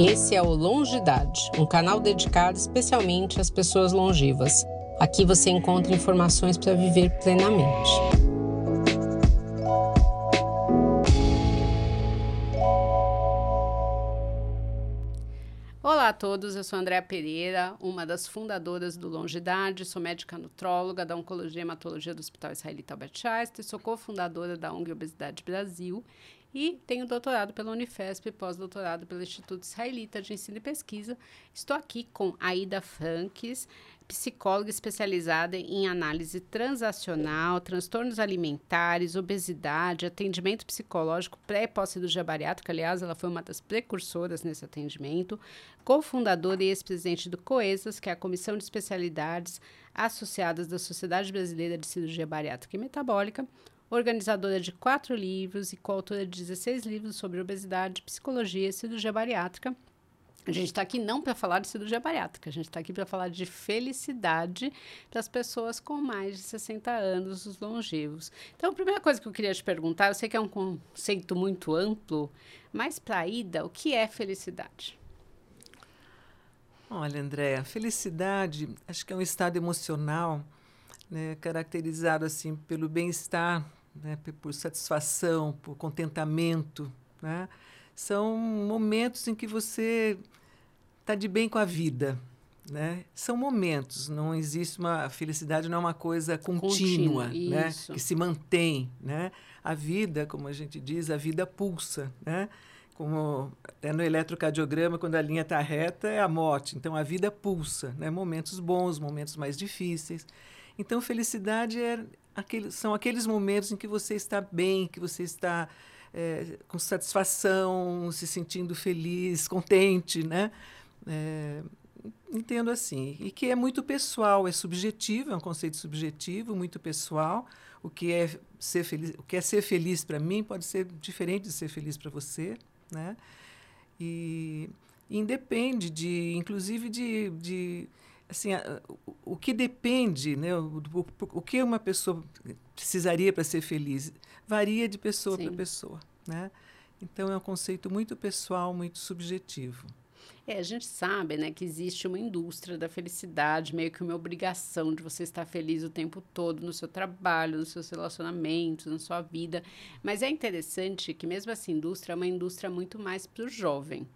Esse é o Longidade, um canal dedicado especialmente às pessoas longevas. Aqui você encontra informações para viver plenamente. Olá a todos, eu sou Andréa Pereira, uma das fundadoras do Longidade, sou médica nutróloga da Oncologia e Hematologia do Hospital Israelita Albert Einstein, sou cofundadora da ONG Obesidade Brasil e tenho doutorado pela Unifesp pós-doutorado pelo Instituto Israelita de Ensino e Pesquisa. Estou aqui com Aida Franques, psicóloga especializada em análise transacional, transtornos alimentares, obesidade, atendimento psicológico pré e pós-cirurgia bariátrica. Aliás, ela foi uma das precursoras nesse atendimento, cofundadora e ex-presidente do COESAS, que é a Comissão de Especialidades Associadas da Sociedade Brasileira de Cirurgia Bariátrica e Metabólica, organizadora de quatro livros e coautora de 16 livros sobre obesidade, psicologia e cirurgia bariátrica. A gente está aqui não para falar de cirurgia bariátrica, a gente está aqui para falar de felicidade para as pessoas com mais de 60 anos, os longevos. Então, a primeira coisa que eu queria te perguntar, eu sei que é um conceito muito amplo, mas para a Ida, o que é felicidade? Olha, Andréa, felicidade acho que é um estado emocional né, caracterizado assim pelo bem-estar né, por satisfação, por contentamento. Né? São momentos em que você está de bem com a vida. Né? São momentos, não existe uma a felicidade não é uma coisa contínua, né? que se mantém, né? A vida, como a gente diz, a vida pulsa, né? Como até no eletrocardiograma, quando a linha está reta, é a morte. Então a vida pulsa, né? Momentos bons, momentos mais difíceis. Então felicidade é aquele, são aqueles momentos em que você está bem, que você está é, com satisfação, se sentindo feliz, contente, né? É, entendo assim. E que é muito pessoal, é subjetivo, é um conceito subjetivo, muito pessoal. O que é ser feliz, o que é ser feliz para mim pode ser diferente de ser feliz para você, né? E independe de, inclusive de, de assim, o, o que depende, né, o, o, o que uma pessoa precisaria para ser feliz, varia de pessoa para pessoa, né? Então é um conceito muito pessoal, muito subjetivo. É, a gente sabe, né, que existe uma indústria da felicidade, meio que uma obrigação de você estar feliz o tempo todo no seu trabalho, nos seus relacionamentos, na sua vida. Mas é interessante que mesmo essa indústria é uma indústria muito mais para o jovem,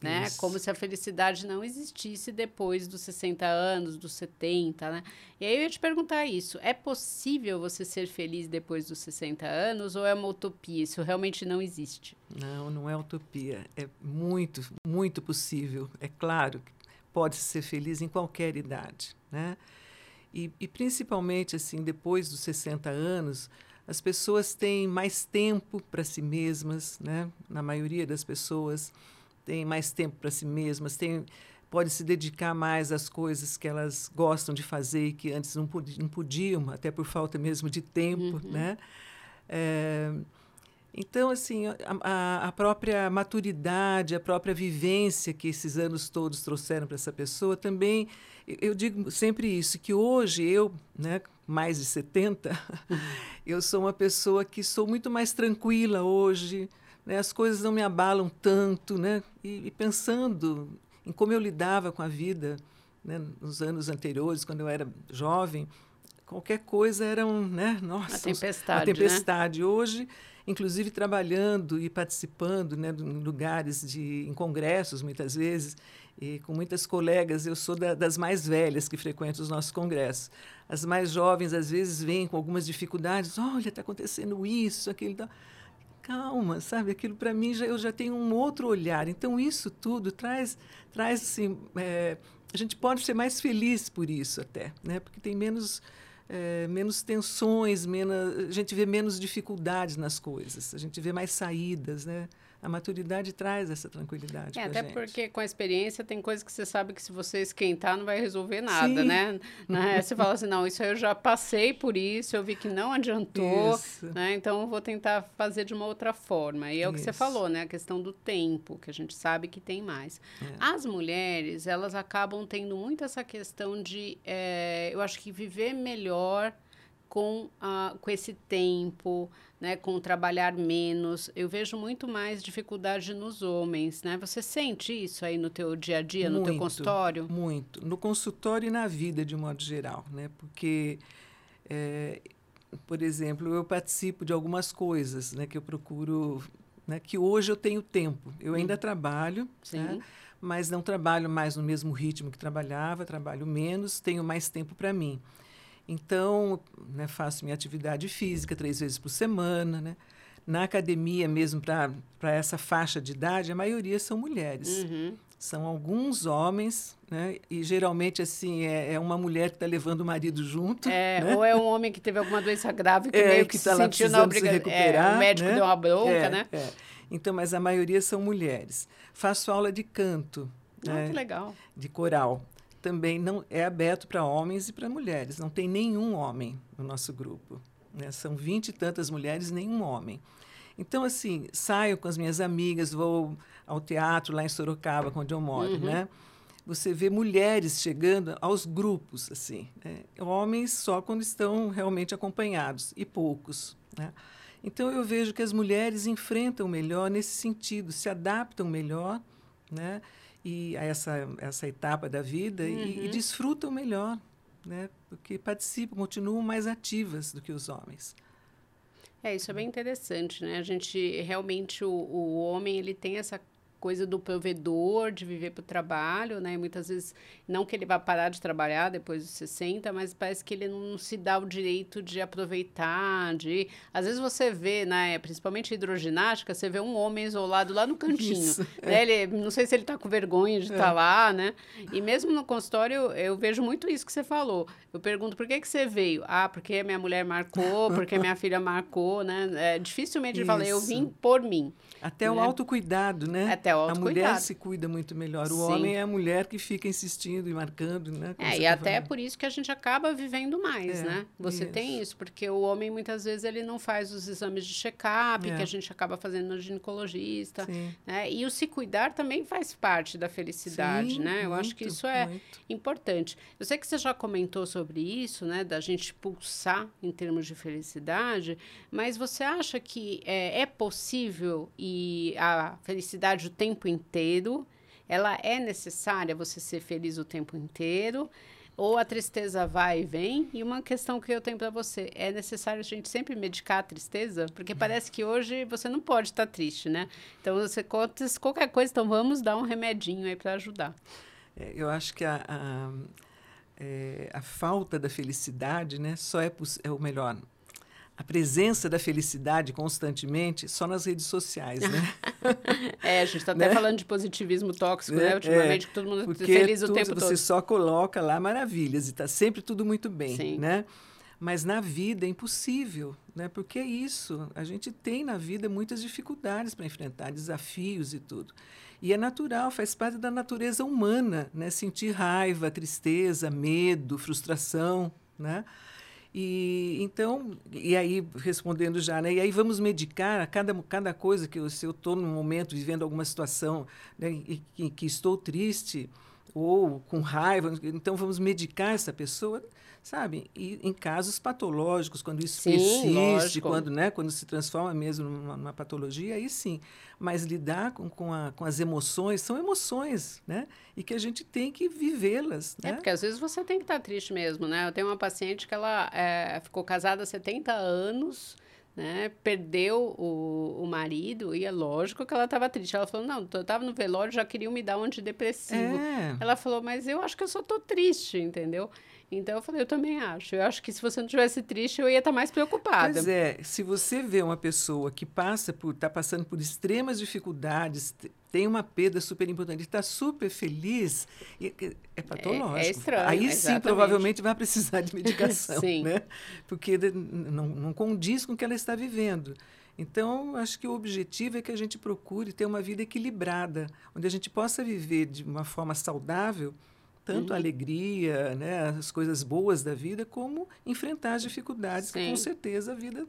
né? Isso. Como se a felicidade não existisse depois dos 60 anos, dos 70, né? E aí eu ia te perguntar isso, é possível você ser feliz depois dos 60 anos ou é uma utopia? Isso realmente não existe? Não, não é utopia, é muito, muito possível. É claro que pode ser feliz em qualquer idade, né? E, e principalmente assim, depois dos 60 anos, as pessoas têm mais tempo para si mesmas, né? Na maioria das pessoas, têm mais tempo para si mesmas, têm, podem se dedicar mais às coisas que elas gostam de fazer e que antes não, podiam, não podiam até por falta mesmo de tempo, uhum. né? É, então, assim, a, a, própria maturidade, a própria vivência que esses anos todos trouxeram para essa pessoa também, eu digo sempre isso, que hoje eu, né, mais de 70, uhum. eu sou uma pessoa que sou muito mais tranquila hoje, né, as coisas não me abalam tanto, né? E, e, pensando em como eu lidava com a vida né, nos anos anteriores, quando eu era jovem, qualquer coisa era um, né? Nossa, uma tempestade. Uma tempestade. Né? Hoje, inclusive trabalhando e participando, né, em lugares de, em congressos muitas vezes, e com muitas colegas, eu sou da, das mais velhas que frequentam os nossos congressos. As mais jovens às vezes vêm com algumas dificuldades. Olha, está acontecendo isso, aquilo. Tá calma, sabe? Aquilo para mim já, eu já tenho um outro olhar. Então isso tudo traz, traz assim, é, a gente pode ser mais feliz por isso até, né? Porque tem menos é, menos tensões, menos, a gente vê menos dificuldades nas coisas, a gente vê mais saídas, né? A maturidade traz essa tranquilidade. É, até gente. porque com a experiência tem coisas que você sabe que se você esquentar não vai resolver nada, né? né? Você fala assim, não, isso aí eu já passei por isso, eu vi que não adiantou, né? Então eu vou tentar fazer de uma outra forma. E é isso. o que você falou, né? A questão do tempo, que a gente sabe que tem mais. É. As mulheres, elas acabam tendo muito essa questão de, é, eu acho que viver melhor com, uh, com esse tempo, né, com trabalhar menos. Eu vejo muito mais dificuldade nos homens, né? Você sente isso aí no teu dia a dia, no teu consultório? Muito. No consultório e na vida, de modo geral, né? Porque, é, por exemplo, eu participo de algumas coisas, né? Que eu procuro, né? Que hoje eu tenho tempo. Eu ainda hum. trabalho, Sim. Né? mas não trabalho mais no mesmo ritmo que trabalhava, trabalho menos, tenho mais tempo para mim. Então, né, faço minha atividade física três vezes por semana. Né? Na academia, mesmo para essa faixa de idade, a maioria são mulheres. Uhum. São alguns homens, né? E geralmente, assim, é, é uma mulher que está levando o marido junto. É, né? Ou é um homem que teve alguma doença grave que é, meio que, que se tá sentiu na obrigação. Se é, o médico né? deu uma bronca, é, né? É. Então, mas a maioria são mulheres. Faço aula de canto. Ah, né? que legal. De coral também não é aberto para homens e para mulheres. Não tem nenhum homem no nosso grupo. Né? São vinte e tantas mulheres, nenhum homem. Então, assim, saio com as minhas amigas, vou ao teatro lá em Sorocaba, onde eu moro, uhum. né? Você vê mulheres chegando aos grupos, assim. Né? Homens só quando estão realmente acompanhados, e poucos, né? Então, eu vejo que as mulheres enfrentam melhor nesse sentido, se adaptam melhor, né? E a essa, essa etapa da vida uhum. e, e, uhum. desfrutam melhor, né? porque participam, continuam mais ativas do que os homens. É, isso é bem interessante, né? A gente, realmente, o, o homem, ele tem essa coisa do provedor, de viver para o trabalho, né? Muitas vezes, não que ele vá parar de trabalhar depois dos 60, mas parece que ele não se dá o direito de aproveitar, de... Às vezes você vê, né? Principalmente hidroginástica, você vê um homem isolado lá no cantinho, Isso, né? É. Ele, não sei se ele está com vergonha de estar é. tá lá, né? E mesmo no consultório, eu vejo muito isso que você falou. Eu pergunto, por que, que você veio? Ah, porque minha mulher marcou, porque minha filha marcou, né? É, dificilmente ele fala, eu vim por mim. Até né? o autocuidado, né? Até o autocuidado. A mulher se cuida muito melhor. O Sim. homem é a mulher que fica insistindo e marcando, né? É, e até falando. por isso que a gente acaba vivendo mais, é, né? Você isso. tem isso, porque o homem muitas vezes ele não faz os exames de check-up, é. que a gente acaba fazendo no ginecologista, Sim. né? E o se cuidar também faz parte da felicidade, Sim, né? Eu muito, acho que isso é muito. importante. Eu sei que você já comentou sobre isso, né? Da gente pulsar em termos de felicidade, mas você acha que é, é possível e a felicidade tempo inteiro? Ela é necessária você ser feliz o tempo inteiro? Ou a tristeza vai e vem? E uma questão que eu tenho para você: é necessário a gente sempre medicar a tristeza? Porque parece que hoje você não pode estar triste, né? Então, você conta qualquer coisa, então vamos dar um remedinho aí para ajudar. É, eu acho que a, a, é, a, falta da felicidade, né, só é, é o melhor a presença da felicidade constantemente só nas redes sociais, né? é, a gente está até né? falando de positivismo tóxico, né? né? Ultimamente, é, todo mundo Porque feliz o tempo você todo. Você só coloca lá maravilhas e está sempre tudo muito bem, Sim. né? Mas na vida é impossível, né? Porque é isso. A gente tem na vida muitas dificuldades para enfrentar, desafios e tudo. E é natural, faz parte da natureza humana, né? Sentir raiva, tristeza, medo, frustração, né? E então, e aí respondendo já, né? E aí vamos medicar cada cada coisa que eu, se eu estou num momento vivendo alguma situação né, e, que estou triste ou com raiva, então vamos medicar essa pessoa sabe? E em casos patológicos, quando isso sim, persiste, lógico. quando, né, quando se transforma mesmo numa, numa, patologia, aí sim. Mas lidar com, com, a, com as emoções, são emoções, né? E que a gente tem que vivê-las, É, né? porque às vezes você tem que estar triste mesmo, né? Eu tenho uma paciente que ela é, ficou casada há 70 anos, né? Perdeu o, o marido e é lógico que ela estava triste. Ela falou: Não, eu estava no velório, já queriam me dar um antidepressivo. É. Ela falou: Mas eu acho que eu só estou triste, entendeu? Então eu falei, eu também acho. Eu acho que se você não tivesse triste, eu ia estar mais preocupada. Pois é, se você vê uma pessoa que passa por, está passando por extremas dificuldades, tem uma perda super importante, está super feliz, é patológico. É, é estranho. Aí exatamente. sim, provavelmente vai precisar de medicação, sim. né? Porque não, não condiz com o que ela está vivendo. Então, acho que o objetivo é que a gente procure ter uma vida equilibrada, onde a gente possa viver de uma forma saudável tanto uhum. a alegria, né, as coisas boas da vida, como enfrentar as dificuldades, Sim. que com certeza a vida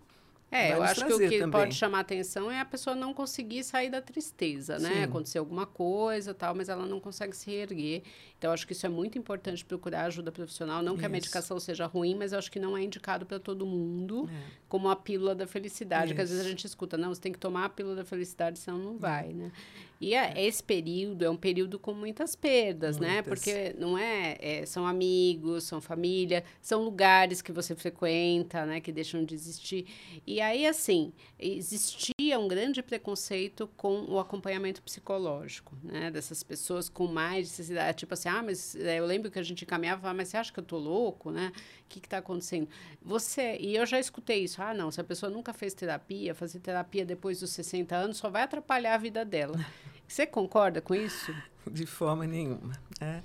É, eu acho que o que também. pode chamar atenção é a pessoa não conseguir sair da tristeza, né? Sim. Acontecer alguma coisa tal, mas ela não consegue se reerguer. Então, acho que isso é muito importante procurar ajuda profissional. Não isso. que a medicação seja ruim, mas eu acho que não é indicado para todo mundo, é. como a pílula da felicidade, isso. que às vezes a gente escuta, não, você tem que tomar a pílula da felicidade, senão não vai, né? E é, esse período é um período com muitas perdas, né? muitas. né? Porque não é, é, são amigos, são família, são lugares que você frequenta, né? Que deixam de existir. E aí, assim, existia um grande preconceito com o acompanhamento psicológico, né? Dessas pessoas com mais necessidade, tipo assim, ah, mas é, eu lembro que a gente caminhava, mas você acha que eu tô louco, né? O que está acontecendo? Você, e eu já escutei isso, ah, não, se a pessoa nunca fez terapia, fazer terapia depois dos 60 anos só vai atrapalhar a vida dela. Você concorda com isso? De forma nenhuma. Né?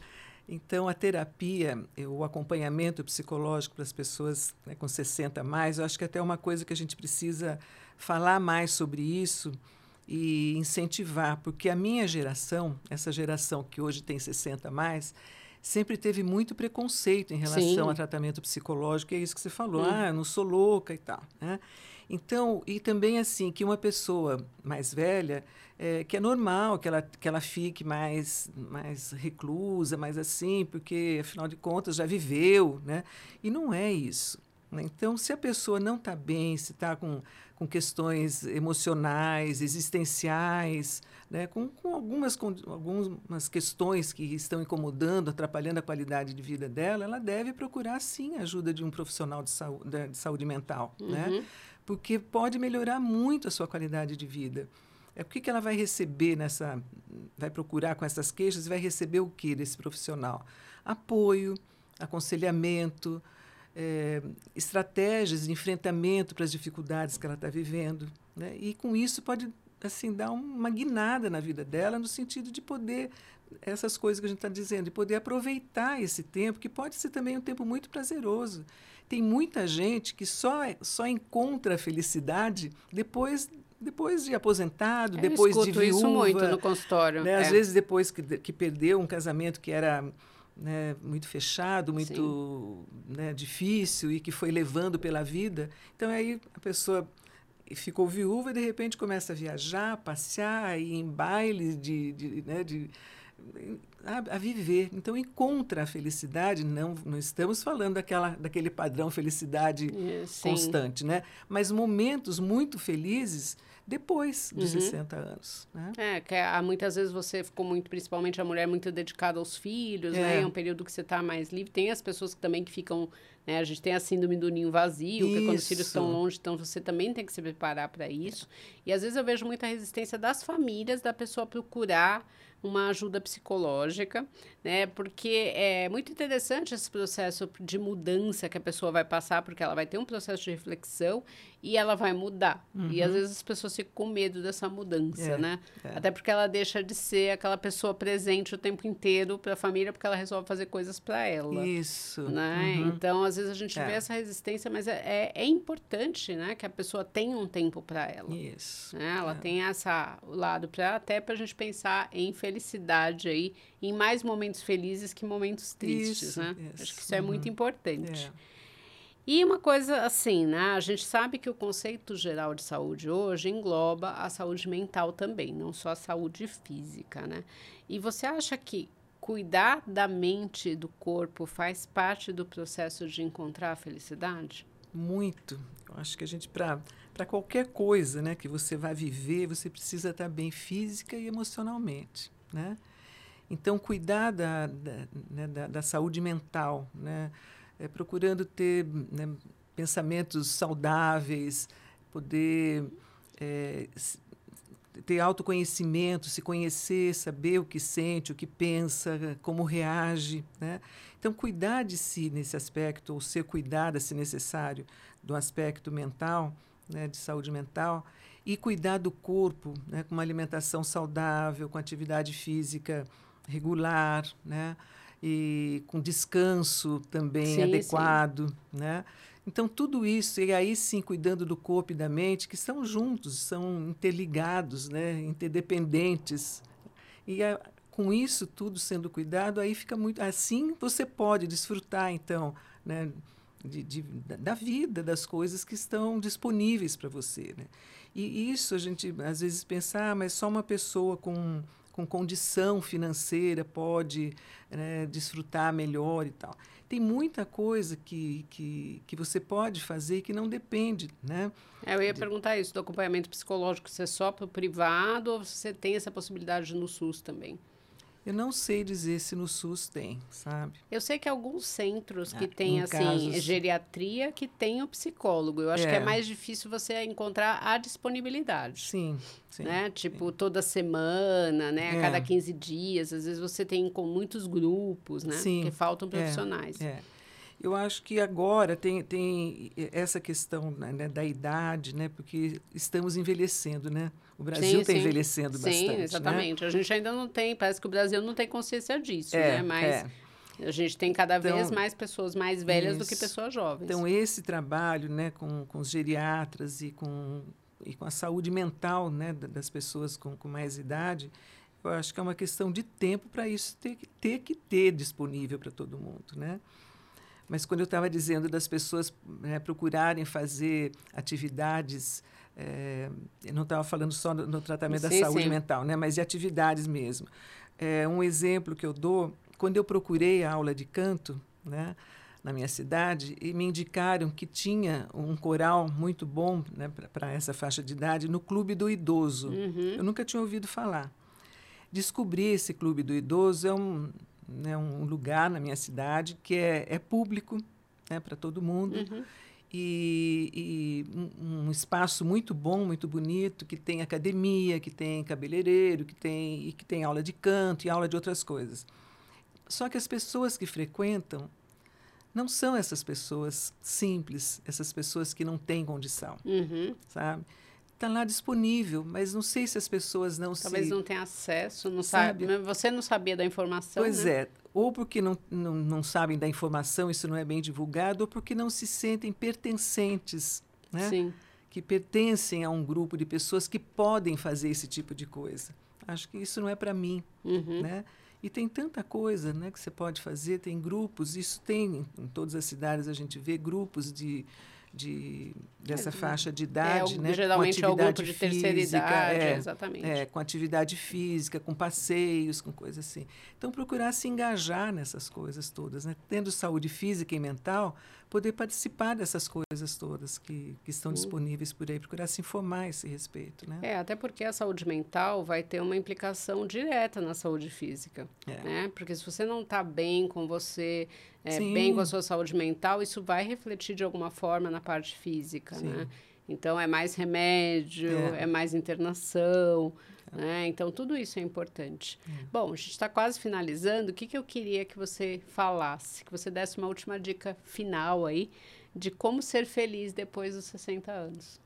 Então, a terapia, o acompanhamento psicológico para as pessoas né, com 60 a mais, eu acho que é até é uma coisa que a gente precisa falar mais sobre isso e incentivar, porque a minha geração, essa geração que hoje tem 60 a mais, sempre teve muito preconceito em relação Sim. ao tratamento psicológico, é isso que você falou, hum. ah, eu não sou louca e tal. Né? Então, e também assim, que uma pessoa mais velha, é, que é normal que ela, que ela fique mais, mais reclusa, mais assim, porque, afinal de contas, já viveu, né? E não é isso. Né? Então, se a pessoa não está bem, se está com, com questões emocionais, existenciais, né? com, com, algumas, com algumas questões que estão incomodando, atrapalhando a qualidade de vida dela, ela deve procurar, sim, a ajuda de um profissional de saúde, de saúde mental. Né? Uhum. Né? Porque pode melhorar muito a sua qualidade de vida. É o que, que ela vai receber nessa, vai procurar com essas queixas, vai receber o que desse profissional? Apoio, aconselhamento, é, estratégias de enfrentamento para as dificuldades que ela está vivendo, né? E com isso pode assim dar uma guinada na vida dela no sentido de poder essas coisas que a gente está dizendo, de poder aproveitar esse tempo que pode ser também um tempo muito prazeroso tem muita gente que só, só encontra a felicidade depois depois de aposentado, Eu depois de viúva. isso muito no consultório. Né? É. Às vezes depois que, que perdeu um casamento que era né, muito fechado, muito né, difícil e que foi levando pela vida. Então aí a pessoa ficou viúva e de repente começa a viajar, passear, ir em bailes de, de, né, de a, a, viver. Então encontra a felicidade, não, não estamos falando daquela, daquele padrão felicidade é, constante, né? Mas momentos muito felizes depois dos uhum. 60 anos. Né? É, que há, muitas vezes você ficou muito, principalmente a mulher, muito dedicada aos filhos, né? é. né? É um período que você está mais livre. Tem as pessoas que também que ficam, né? A gente tem a síndrome do ninho vazio, isso. que é quando os filhos estão longe, então você também tem que se preparar para isso. É. E às vezes eu vejo muita resistência das famílias da pessoa procurar uma ajuda psicológica, né? Porque é muito interessante esse processo de mudança que a pessoa vai passar, porque ela vai ter um processo de reflexão e ela vai mudar. Uhum. E às uhum. vezes as pessoas ficam com medo dessa mudança, é, né? É. Até porque ela deixa de ser aquela pessoa presente o tempo inteiro para a família, porque ela resolve fazer coisas para ela. Isso. Né? Uhum. Então, às vezes a gente é. vê essa resistência, mas é, é, é, importante, né, que a pessoa tenha um tempo para ela. Isso. Né? Ela é. tem essa o lado para até para a gente pensar em felicidade aí, em mais momentos felizes que momentos tristes, isso, né? Isso. Acho que isso é muito uhum. importante. E uma coisa assim, né? A gente sabe que o conceito geral de saúde hoje engloba a saúde mental também, não só a saúde física, né? E você acha que cuidar da mente e do corpo faz parte do processo de encontrar a felicidade? Muito. Eu acho que a gente, para qualquer coisa né, que você vai viver, você precisa estar bem física e emocionalmente, né? Então, cuidar da, da, né, da, da saúde mental, né? É, procurando ter né, pensamentos saudáveis, poder é, ter autoconhecimento, se conhecer, saber o que sente, o que pensa, como reage. Né? Então, cuidar de si nesse aspecto, ou ser cuidada, se necessário, do aspecto mental, né, de saúde mental, e cuidar do corpo, né, com uma alimentação saudável, com atividade física regular, né? E com descanso também sim, adequado, sim. né? Então tudo isso e aí sim cuidando do corpo e da mente que estão juntos, são interligados, né? Interdependentes e a, com isso tudo sendo cuidado aí fica muito assim você pode desfrutar então, né? de, de, da vida, das coisas que estão disponíveis para você. Né? E isso a gente às vezes pensa, ah, mas só uma pessoa com, com condição financeira pode né, desfrutar melhor e tal. Tem muita coisa que, que, que você pode fazer que não depende, né? É, eu ia perguntar isso, do acompanhamento psicológico, você é só para o privado ou você tem essa possibilidade no SUS também? Eu não sei dizer se no SUS tem, sabe? Eu sei que alguns centros que ah, têm, assim, casos... geriatria, que tem o psicólogo. Eu acho é. que é mais difícil você encontrar a disponibilidade. Sim, sim. Né? Tipo, sim. toda semana, né? A é. cada 15 dias. Às vezes você tem com muitos grupos, né? Sim. Porque faltam é, profissionais. É. é. Eu acho que agora tem, tem essa questão né, né, da idade, né? Porque estamos envelhecendo, né? O Brasil está envelhecendo sim, bastante. Sim, né? exatamente. Né? A gente ainda não tem, parece que o Brasil não tem consciência disso, é, né? Mas é. a gente tem cada então, vez mais pessoas mais velhas isso. do que pessoas jovens. Então, esse trabalho né, com, com os geriatras e com, e com a saúde mental né, das pessoas com, com mais idade, eu acho que é uma questão de tempo para isso ter, ter que ter disponível para todo mundo, né? Mas quando eu estava dizendo das pessoas né, procurarem fazer atividades, é, eu não estava falando só no, no tratamento sim, da saúde sim. mental, né, mas de atividades mesmo. É, um exemplo que eu dou, quando eu procurei a aula de canto, né, na minha cidade e me indicaram que tinha um coral muito bom né, para essa faixa de idade no Clube do Idoso. Uhum. Eu nunca tinha ouvido falar. Descobri esse Clube do Idoso, é um, né, um lugar na minha cidade que é, é público né, para todo mundo. Uhum. E, e um, um, espaço muito bom, muito bonito, que tem academia, que tem cabeleireiro, que tem, e que tem aula de canto e aula de outras coisas. Só que as pessoas que frequentam não são essas pessoas simples, essas pessoas que não têm condição, uhum. sabe? Está lá disponível, mas não sei se as pessoas não Talvez se... não tenham acesso, não sabe. sabe. Você não sabia da informação, Pois né? é. Ou porque não, não, não sabem da informação, isso não é bem divulgado, ou porque não se sentem pertencentes, né? Sim. Que pertencem a um grupo de pessoas que podem fazer esse tipo de coisa. Acho que isso não é para mim, uhum. né? E tem tanta coisa né, que você pode fazer, tem grupos, isso tem em todas as cidades, a gente vê grupos de de, dessa é, faixa de idade, é, né? Geralmente é o grupo de terceira física, idade, é, exatamente. É, com atividade física, com passeios, com coisas assim. Então, procurar se engajar nessas coisas todas, né? Tendo saúde física e mental, poder participar dessas coisas todas que, que estão disponíveis por aí, procurar se informar a esse respeito, né? É, até porque a saúde mental vai ter uma implicação direta na saúde física, é. né? Porque se você não está bem com você, é, bem com a sua saúde mental, isso vai refletir de alguma forma na parte física, Sim. né? Então, é mais remédio, é, é mais internação. Né? Então, tudo isso é importante. É. Bom, a gente está quase finalizando. O que, que eu queria que você falasse? Que você desse uma última dica final aí de como ser feliz depois dos 60 anos.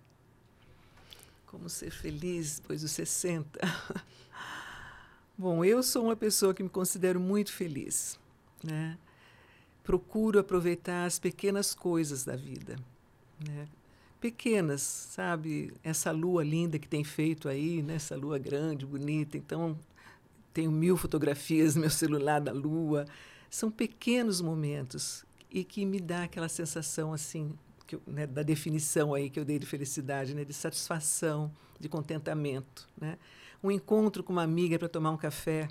Como ser feliz depois dos 60? Bom, eu sou uma pessoa que me considero muito feliz, né? procuro aproveitar as pequenas coisas da vida. Né? Pequenas, sabe? Essa lua linda que tem feito aí, né? essa lua grande, bonita. Então, tenho mil fotografias no meu celular da lua. São pequenos momentos e que me dá aquela sensação assim eu, né, da definição aí que eu dei de felicidade, né, de satisfação, de contentamento, né? Um encontro com uma amiga para tomar um café,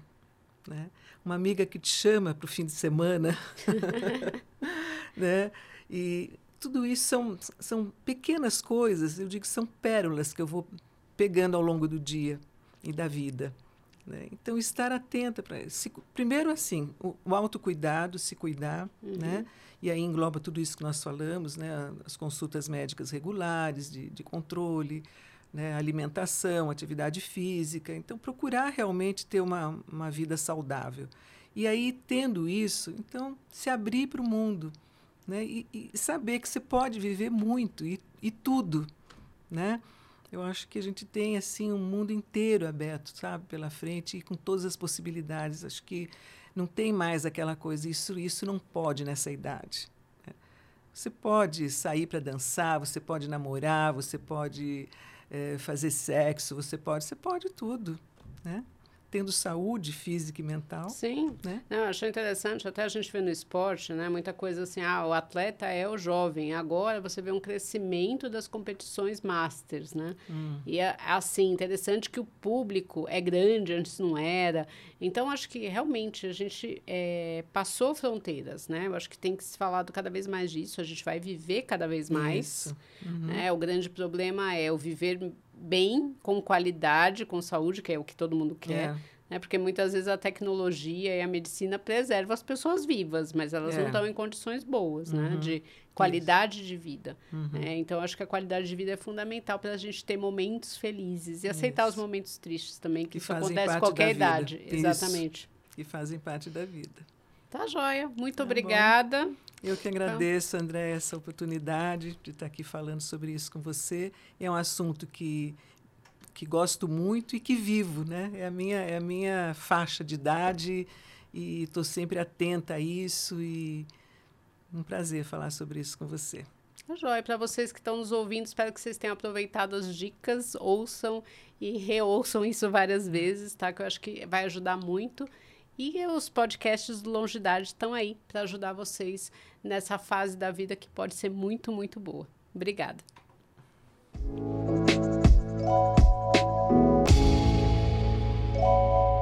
né? Uma amiga que te chama para o fim de semana, né? E tudo isso são, são pequenas coisas, eu digo são pérolas que eu vou pegando ao longo do dia e da vida. Né? Então, estar atenta para isso. Primeiro, assim, o, o autocuidado, se cuidar, uhum. né? e aí engloba tudo isso que nós falamos, né? as consultas médicas regulares, de, de controle, né, alimentação, atividade física. Então, procurar realmente ter uma, uma vida saudável. E aí, tendo isso, então, se abrir para o mundo. Né, e, e, saber que você pode viver muito e, e tudo. Né? Eu acho que a gente tem assim um mundo inteiro aberto, sabe, pela frente e com todas as possibilidades. Acho que não tem mais aquela coisa, isso, isso não pode nessa idade. Né. Você pode sair para dançar, você pode namorar, você pode é, fazer sexo, você pode, você pode tudo, né? Tendo saúde física e mental. Sim. Né? Não, eu achei interessante, até a gente vê no esporte, né? Muita coisa assim, ah, o atleta é o jovem. Agora você vê um crescimento das competições masters, né? Hum. E é assim, interessante que o público é grande, antes não era. Então, acho que realmente a gente é, passou fronteiras, né? Eu acho que tem que se falar cada vez mais disso, a gente vai viver cada vez mais. Isso. Uhum. Né? O grande problema é o viver bem, com qualidade, com saúde, que é o que todo mundo quer. É. Né? Porque muitas vezes a tecnologia e a medicina preservam as pessoas vivas, mas elas É. não estão em condições boas, né? Uhum. De qualidade de vida. Uhum. né? Então, acho que a qualidade de vida é fundamental para a gente ter momentos felizes e aceitar os Isso. momentos tristes também, que, Que isso acontece em qualquer idade. Isso. Exatamente. Que fazem parte da vida. Tá joia. Muito Tá bom. Eu que agradeço, André, essa oportunidade de estar aqui falando sobre isso com você. É um assunto que, que gosto muito e que vivo, né? É a minha, é a minha faixa de idade e estou sempre atenta a isso e um prazer falar sobre isso com você. Tá joia. Para vocês que estão nos ouvindo, espero que vocês tenham aproveitado as dicas, ouçam e reouçam isso várias vezes, tá? Que eu acho que vai ajudar muito. E os podcasts do Longidade estão aí para ajudar vocês nessa fase da vida que pode ser muito, muito boa. Obrigada. Thank